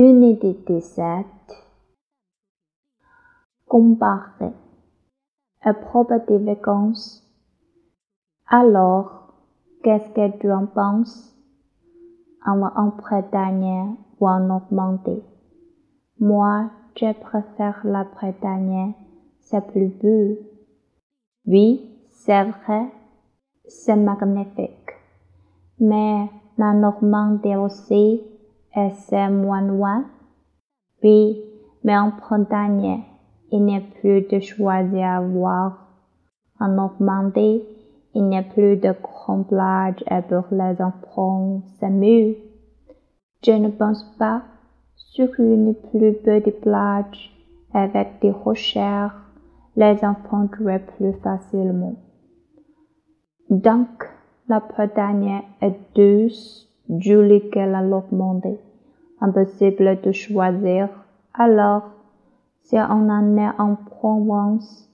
Unité 17 Comparer À propos des vacances. Alors, qu'est-ce que tu en penses? En en Bretagne ou en Normandie? Moi, je préfère la Bretagne, c'est plus beau. Oui, c'est vrai, c'est magnifique. Mais la Normandie aussi, moins loin. Oui, mais en Bretagne, il n'y a plus de choisir à voir. En Normandie, il n'y a plus de grands plages pour les enfants, c'est mieux. Je ne pense pas, sur une plus petite plage, avec des rochers, les enfants jouent plus facilement. Donc, la Bretagne est douce, jolie que la Normandie. Impossible de choisir. Alors, si on en est en Provence,